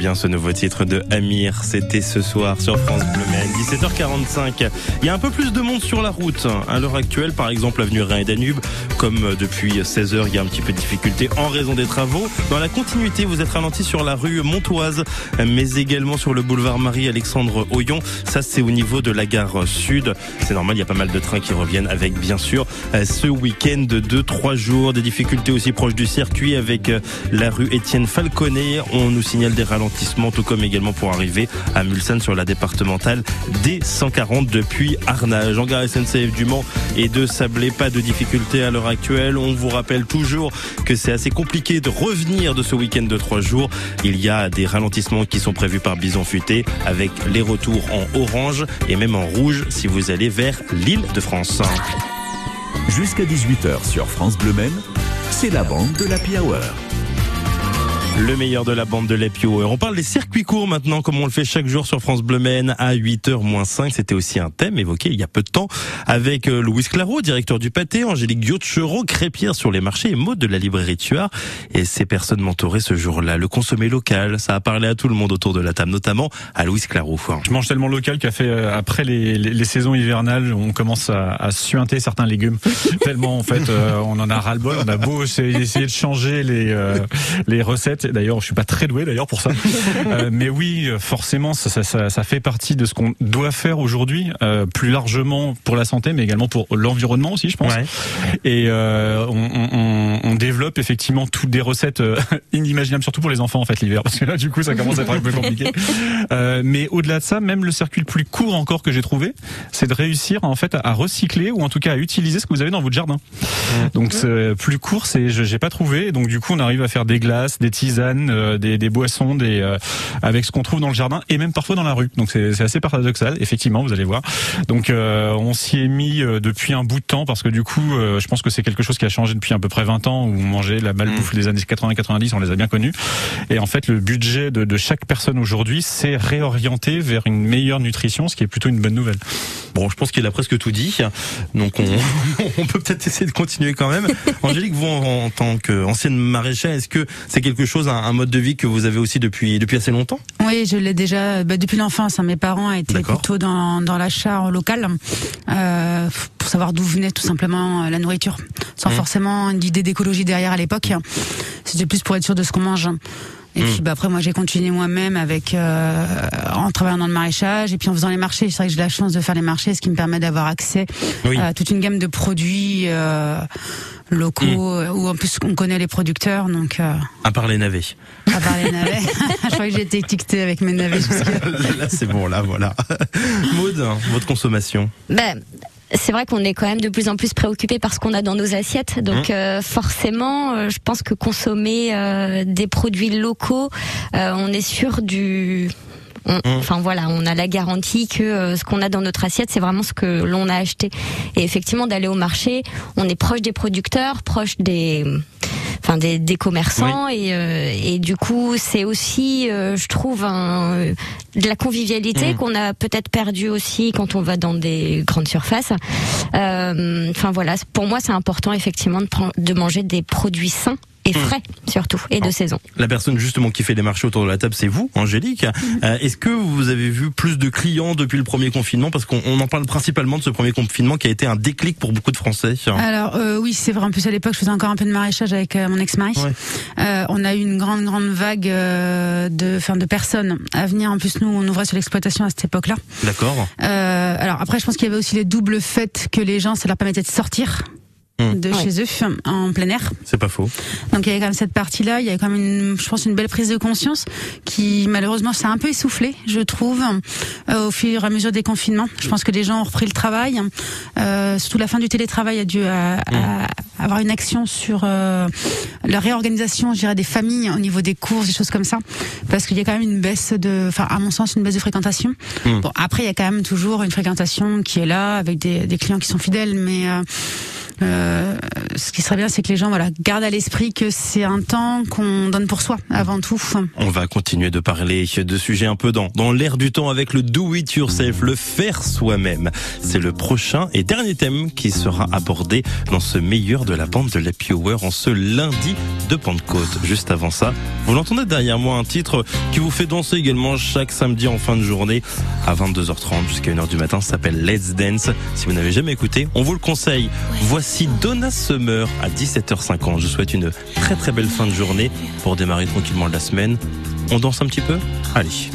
Bien ce nouveau titre de Amir. C'était ce soir sur France Bleu Maine. 17h45. Il y a un peu plus de monde sur la route. À l'heure actuelle, par exemple, avenue Rhin et Danube, comme depuis 16h, il y a un petit peu de difficulté en raison des travaux. Dans la continuité, vous êtes ralenti sur la rue Montoise, mais également sur le boulevard Marie-Alexandre Oyon. Ça, c'est au niveau de la gare sud. C'est normal, il y a pas mal de trains qui reviennent avec, bien sûr, ce week-end de 3 jours. Des difficultés aussi proches du circuit avec la rue Étienne Falconet. On nous signale des ralentissements, tout comme également pour arriver à Mulsanne sur la départementale D140 depuis Arnage. En gare SNCF du Mans et de Sablé, pas de difficultés à l'heure actuelle. On vous rappelle toujours que c'est assez compliqué de revenir de ce week-end de trois jours. Il y a des ralentissements qui sont prévus par Bison Futé avec les retours en orange et même en rouge si vous allez vers l'île de France. Jusqu'à 18h sur France Bleu Maine, c'est la bande de l'Happy Hour. Le meilleur de la bande de Hour. On parle des circuits courts maintenant, comme on le fait chaque jour sur France Bleu Maine à 8h 5. C'était aussi un thème évoqué il y a peu de temps avec euh, Louis Claro, directeur du pâté, Angélique Diotchereau, crêpière sur les marchés et Maud de la librairie Tuard. Et ces personnes mentoraient ce jour-là. Le consommer local, ça a parlé à tout le monde autour de la table, notamment à Louis Claro. Je mange tellement local fait euh, après les, saisons hivernales, on commence à, suinter certains légumes. tellement en fait, euh, on en a ras-le-bol. On a beau essayer de changer les recettes D'ailleurs, je suis pas très doué d'ailleurs pour ça. euh, mais oui, forcément, ça, ça, ça, ça, fait partie de ce qu'on doit faire aujourd'hui, euh, plus largement pour la santé, mais également pour l'environnement aussi, je pense. Ouais. Et euh, on, on, on, développe effectivement toutes des recettes euh, inimaginables, surtout pour les enfants en fait l'hiver, parce que là, du coup, ça commence à être un peu compliqué. Euh, mais au-delà de ça, même le circuit le plus court encore que j'ai trouvé, c'est de réussir en fait à recycler ou en tout cas à utiliser ce que vous avez dans votre jardin. Donc plus court, c'est j'ai pas trouvé. Donc du coup, on arrive à faire des glaces, des tisanes, euh, des, des, boissons, des euh, avec ce qu'on trouve dans le jardin et même parfois dans la rue. Donc c'est assez paradoxal, effectivement, vous allez voir. Donc euh, on s'y est mis depuis un bout de temps parce que du coup, euh, je pense que c'est quelque chose qui a changé depuis à peu près 20 ans où on mangeait la malbouffe des années 80-90, on les a bien connus. Et en fait, le budget de, de chaque personne aujourd'hui s'est réorienté vers une meilleure nutrition, ce qui est plutôt une bonne nouvelle. Bon, je pense qu'il a presque tout dit, donc on, on peut peut-être essayer de continuer quand même. Angélique, vous en, en tant qu'ancienne maraîchère, est-ce que c'est quelque chose, un, un, mode de vie que vous avez aussi depuis depuis assez longtemps? Oui, je l'ai déjà bah, depuis l'enfance. Hein, mes parents étaient plutôt dans, dans l'achat local euh, pour savoir d'où venait tout simplement la nourriture, sans mmh. forcément une idée d'écologie derrière à l'époque. C'était plus pour être sûr de ce qu'on mange. Et mmh. puis bah, après moi j'ai continué moi-même avec euh, en travaillant dans le maraîchage et puis en faisant les marchés. C'est vrai que j'ai la chance de faire les marchés, ce qui me permet d'avoir accès oui. à toute une gamme de produits euh, locaux mmh. où en plus on connaît les producteurs. Donc euh... à part les navets. À part les navets. Je crois que j'ai été étiquetée avec mes navets. là c'est bon là voilà. Maud, votre consommation. Ben c'est vrai qu'on est quand même de plus en plus préoccupé par ce qu'on a dans nos assiettes. Donc mmh. euh, forcément, euh, je pense que consommer euh, des produits locaux, euh, on est sûr du on, mmh. Enfin voilà, on a la garantie que euh, ce qu'on a dans notre assiette, c'est vraiment ce que l'on a acheté. Et effectivement, d'aller au marché, on est proche des producteurs, proche des enfin des, des commerçants oui. et, euh, et du coup c'est aussi euh, je trouve un, de la convivialité mmh. qu'on a peut-être perdu aussi quand on va dans des grandes surfaces euh, enfin voilà pour moi c'est important effectivement de, de manger des produits sains et frais mmh. surtout et de saison. La personne justement qui fait les marchés autour de la table, c'est vous, Angélique. Mmh. Euh, Est-ce que vous avez vu plus de clients depuis le premier confinement? Parce qu'on en parle principalement de ce premier confinement qui a été un déclic pour beaucoup de Français. Alors euh, oui, c'est vrai. En plus à l'époque, je faisais encore un peu de maraîchage avec euh, mon ex-mari. Ouais. Euh, on a eu une grande grande vague euh, de, fin, de personnes à venir. En plus, nous, on ouvrait sur l'exploitation à cette époque-là. D'accord. Euh, alors après, je pense qu'il y avait aussi les doubles faits que les gens, ça leur permettait de sortir de ouais. chez eux en plein air. C'est pas faux. Donc il y avait quand même cette partie-là, il y avait quand même une, je pense une belle prise de conscience qui malheureusement s'est un peu essoufflée, je trouve, euh, au fur et à mesure des confinements. Je pense que les gens ont repris le travail, euh, surtout la fin du télétravail a dû à, mmh. à avoir une action sur euh, la réorganisation, je dirais, des familles au niveau des courses, des choses comme ça, parce qu'il y a quand même une baisse de, enfin à mon sens une baisse de fréquentation. Mmh. Bon après il y a quand même toujours une fréquentation qui est là avec des, des clients qui sont fidèles, mais euh, ce qui serait bien, c'est que les gens voilà gardent à l'esprit que c'est un temps qu'on donne pour soi avant tout. On va continuer de parler de sujets un peu dans, dans l'air du temps avec le do it yourself, le faire soi-même. C'est le prochain et dernier thème qui sera abordé dans ce meilleur de la bande de l'Happy Hour en ce lundi de Pentecôte. Juste avant ça, vous l'entendez derrière moi un titre qui vous fait danser également chaque samedi en fin de journée à 22h30 jusqu'à 1h du matin. Ça s'appelle Let's Dance. Si vous n'avez jamais écouté, on vous le conseille. Voici Donna Summer à 17h50. Je souhaite une très très belle fin de journée pour démarrer tranquillement la semaine. On danse un petit peu? Allez.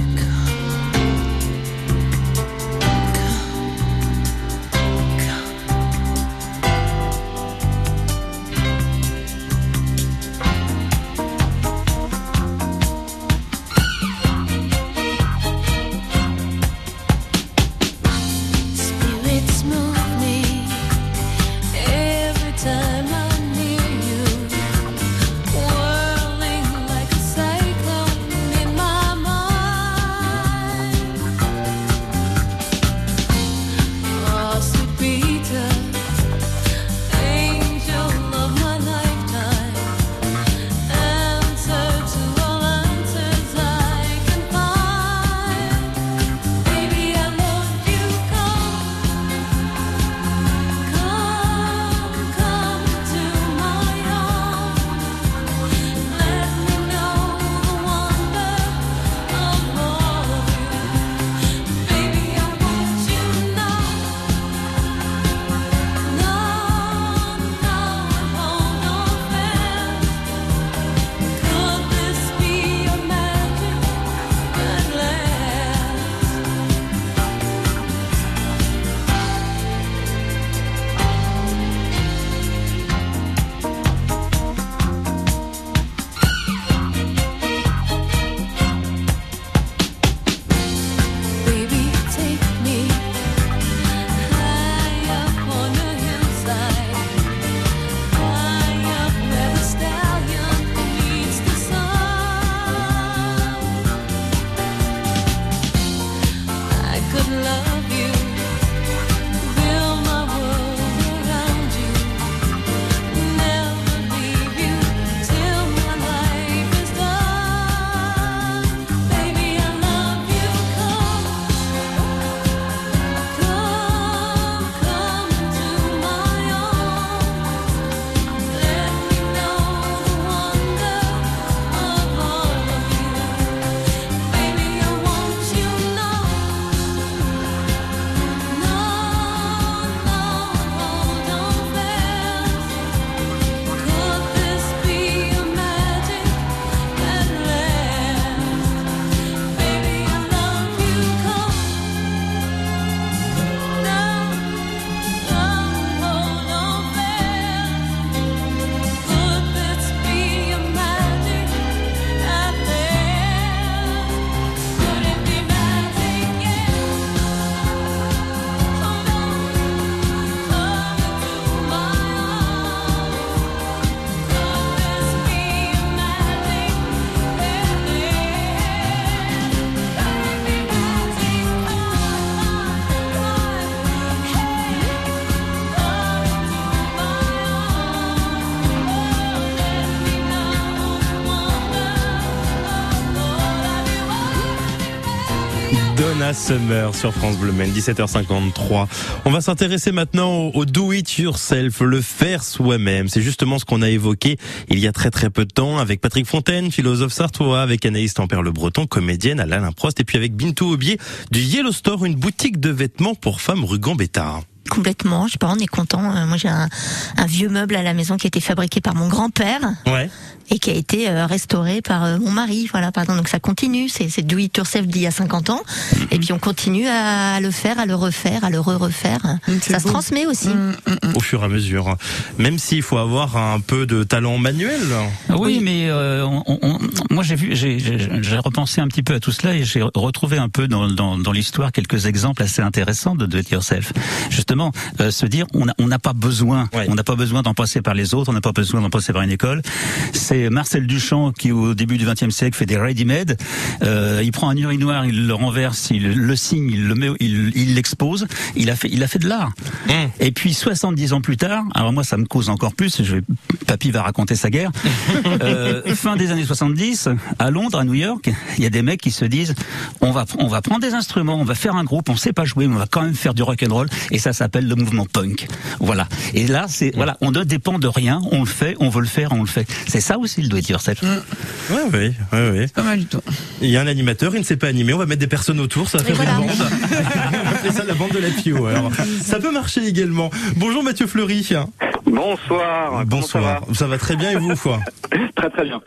Summer sur France Bleu Maine, 17h53. On va s'intéresser maintenant au, au do it yourself, le faire soi-même. C'est justement ce qu'on a évoqué il y a très très peu de temps avec Patrick Fontaine, philosophe sartois, avec Anaïs Tempère Le Breton, comédienne à l'Alain Prost, et puis avec Bintou Aubier du Yellow Store, une boutique de vêtements pour femmes rue Gambetta. Complètement, je sais pas, on est content. Euh, Moi, j'ai un, un vieux meuble à la maison qui a été fabriqué par mon grand-père Ouais. Et qui a été euh, restauré par euh, mon mari. Voilà, pardon. Donc ça continue. C'est c'est do it yourself d'il y a 50 ans. Et puis on continue à le faire, à le refaire, à le re-refaire. Ça se transmet aussi. Au fur et à mesure. Même s'il faut avoir un peu de talent manuel. Oui, mais euh, on- on- moi j'ai vu, j'ai- j'ai j'ai repensé un petit peu à tout cela et j'ai retrouvé un peu dans, dans, dans l'histoire quelques exemples assez intéressants de do it yourself. Justement, euh, se dire on n'a on pas besoin, on n'a pas besoin d'en passer par les autres, on n'a pas besoin d'en passer par une école. C'est Marcel Duchamp qui au début du XXe siècle fait des ready-made. Euh, il prend un urinoir, il le renverse, il le signe, il le met, il il l'expose. Il a fait il a fait de l'art. Mmh. Et puis 70 ans plus tard, alors moi ça me cause encore plus. Je vais, Papy va raconter sa guerre. Euh, fin des années 70, à Londres, à New York, il y a des mecs qui se disent on va on va prendre des instruments, on va faire un groupe, on sait pas jouer, mais on va quand même faire du rock and roll et ça s'appelle le mouvement punk. Voilà. Et là c'est voilà, on ne dépend de rien, on le fait, on veut le faire, on le fait. C'est ça aussi le do it yourself. Ouais, oui, ouais, oui. Pas mal du tout. Il y a un animateur, il ne sait pas animer, on va mettre des personnes autour, ça va faire une bande. on va appeler ça la bande de la Pio. Alors, ça peut marcher également. Bonjour Mathieu Fleury. Bonsoir. Bonsoir. ça, va très bien et vous quoi Très très bien.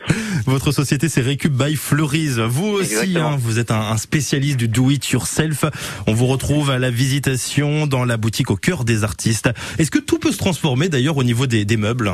Votre société c'est Récup by Fleurise. Vous aussi, hein, vous êtes un, un spécialiste du do it yourself. On vous retrouve à la visitation dans la boutique au cœur des artistes. Est-ce que tout peut se transformer d'ailleurs au niveau des, des meubles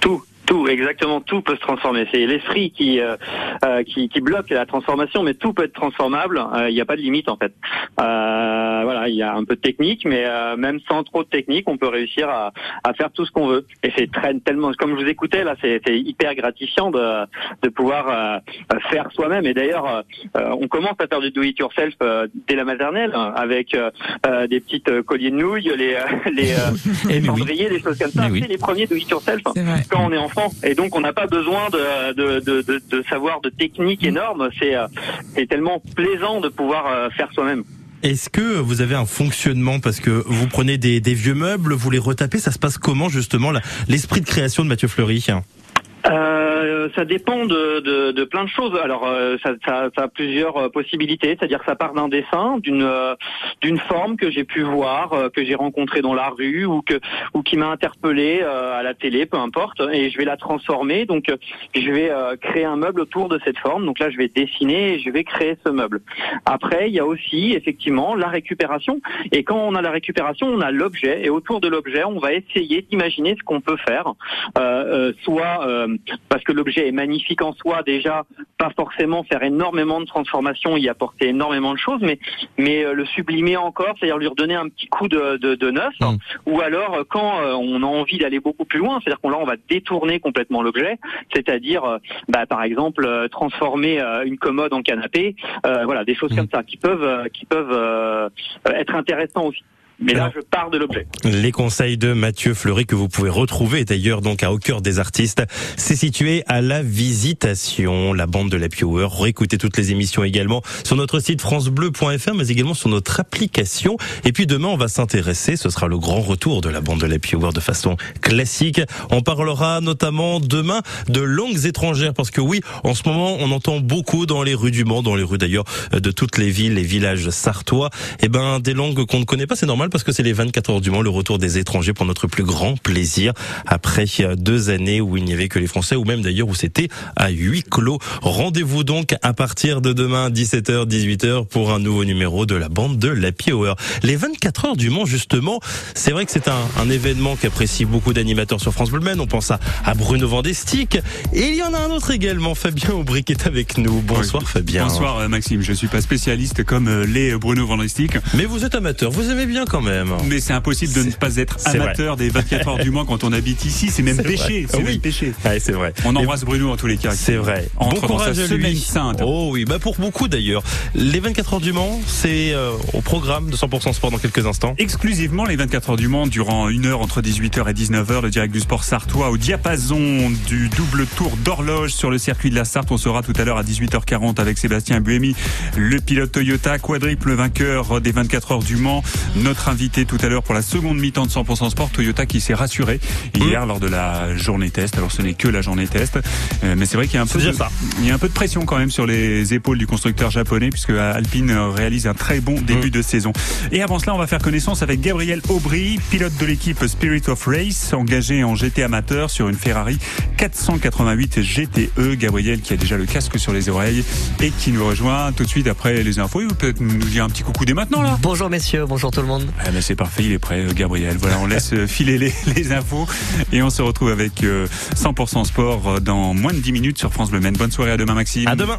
Tout. Tout, exactement, tout peut se transformer. C'est l'esprit qui, euh, euh, qui qui bloque la transformation, mais tout peut être transformable. Euh, Il n'y a pas de limite en fait. Euh, voilà, il y a un peu de technique, mais euh, même sans trop de technique, on peut réussir à, à faire tout ce qu'on veut. Et c'est très tellement, comme je vous écoutais là, c'est hyper gratifiant de de pouvoir euh, faire soi-même. Et d'ailleurs, euh, on commence à faire du do it yourself euh, dès la maternelle hein, avec des petites colliers de nouilles, les euh, les, euh, les cendriers, des choses comme ça. C'est les premiers do it yourself quand on est enfant. Et donc on n'a pas besoin de, de, de, savoir de techniques énormes. C'est euh, tellement plaisant de pouvoir euh, faire soi-même. Est-ce que vous avez un fonctionnement? Parce que vous prenez des, des vieux meubles, vous les retapez, ça se passe comment justement l'esprit de création de Mathieu Fleury? Ça dépend de, de, de plein de choses. Alors, euh, ça, ça, ça a plusieurs euh, possibilités. C'est-à-dire que ça part d'un dessin, d'une euh, forme que j'ai pu voir, euh, que j'ai rencontré dans la rue ou que ou qui m'a interpellé euh, à la télé, peu importe. Et je vais la transformer. Donc, je vais créer un meuble autour de cette forme. Donc là, je vais dessiner et je vais créer ce meuble. Après, il y a aussi effectivement la récupération. Et quand on a la récupération, on a l'objet. Et autour de l'objet, on va essayer d'imaginer ce qu'on peut faire. Soit parce que l'objet est magnifique en soi déjà, pas forcément faire énormément de transformations, y apporter énormément de choses, mais mais euh, le sublimer encore, c'est-à-dire lui redonner un petit coup de, de, de neuf. Ou alors euh, quand euh, on a envie d'aller beaucoup plus loin, c'est-à-dire qu'on là on va détourner complètement l'objet, c'est-à-dire bah, par exemple transformer une commode en canapé, euh, voilà des choses comme ça qui peuvent euh, qui peuvent euh, être intéressants aussi. Mais là, je pars de l'objet. Les conseils de Mathieu Fleury que vous pouvez retrouver d'ailleurs donc à Au cœur des artistes. C'est situé à la Visitation, la bande de la Hour. Réécoutez toutes les émissions également sur notre site francebleu.fr mais également sur notre application. Et puis demain on va s'intéresser, ce sera le grand retour de la bande de la Hour de façon classique. On parlera notamment demain de langues étrangères parce que oui, en ce moment on entend beaucoup dans les rues du Mans, dans les rues d'ailleurs de toutes les villes, les villages sartois, et ben des langues qu'on ne connaît pas, c'est normal parce que c'est les 24 heures du Mans, le retour des étrangers pour notre plus grand plaisir après deux années où il n'y avait que les Français ou même d'ailleurs où c'était à huis clos. Rendez-vous donc à partir de demain 17h 18h pour un nouveau numéro de la bande de l'Happy Hour. Les 24 heures du Mans justement, c'est vrai que c'est un, un événement qu'apprécient beaucoup d'animateurs sur France Bleu. On pense à, à Bruno Vandestick et il y en a un autre également, Fabien Aubric est avec nous. Bonsoir Fabien. Bonsoir euh, Maxime, je suis pas spécialiste comme euh, les Bruno Vandestick. Mais vous êtes amateur, vous aimez bien quand même. Mais c'est impossible de ne pas être amateur des 24 heures du mois quand on habite ici, c'est même péché, c'est Ah oui. péché. Ouais, c'est vrai. On embrasse Bruno en tous les cas. C'est vrai. Entre bon courage à lui. sainte. Oh oui, bah pour beaucoup d'ailleurs. Les 24 heures du Mans, c'est euh, au programme de 100% sport dans quelques instants. Exclusivement les 24 heures du Mans durant une heure entre 18h et 19h, le direct du sport sartois au diapason du double tour d'horloge sur le circuit de la Sarthe. On sera tout à l'heure à 18h40 avec Sébastien Buemi, le pilote Toyota, quadruple vainqueur des 24 heures du Mans. Notre invité tout à l'heure pour la seconde mi-temps de 100% sport, Toyota qui s'est rassuré hier lors de la journée test. Alors ce n'est que la journée test, Euh, mais c'est vrai qu'il y a un peu de, déjà ça. il y a un peu de pression quand même sur les épaules du constructeur japonais puisque Alpine réalise un très bon début de saison. Et avant cela, on va faire connaissance avec Gabriel Aubry, pilote de l'équipe Spirit of Race, engagé en GT amateur sur une Ferrari 488 GTE. Gabriel qui a déjà le casque sur les oreilles et qui nous rejoint tout de suite après les infos. Il vous peut-être nous dire un petit coucou dès maintenant là. Bonjour messieurs, bonjour tout le monde. Ah, mais c'est parfait, il est prêt, euh, Gabriel. Voilà, on laisse euh, filer les, infos et on se retrouve avec euh, 100% sport euh, dans moins de 10 minutes sur France Bleu Maine. Bonne soirée, à demain Maxime. À demain.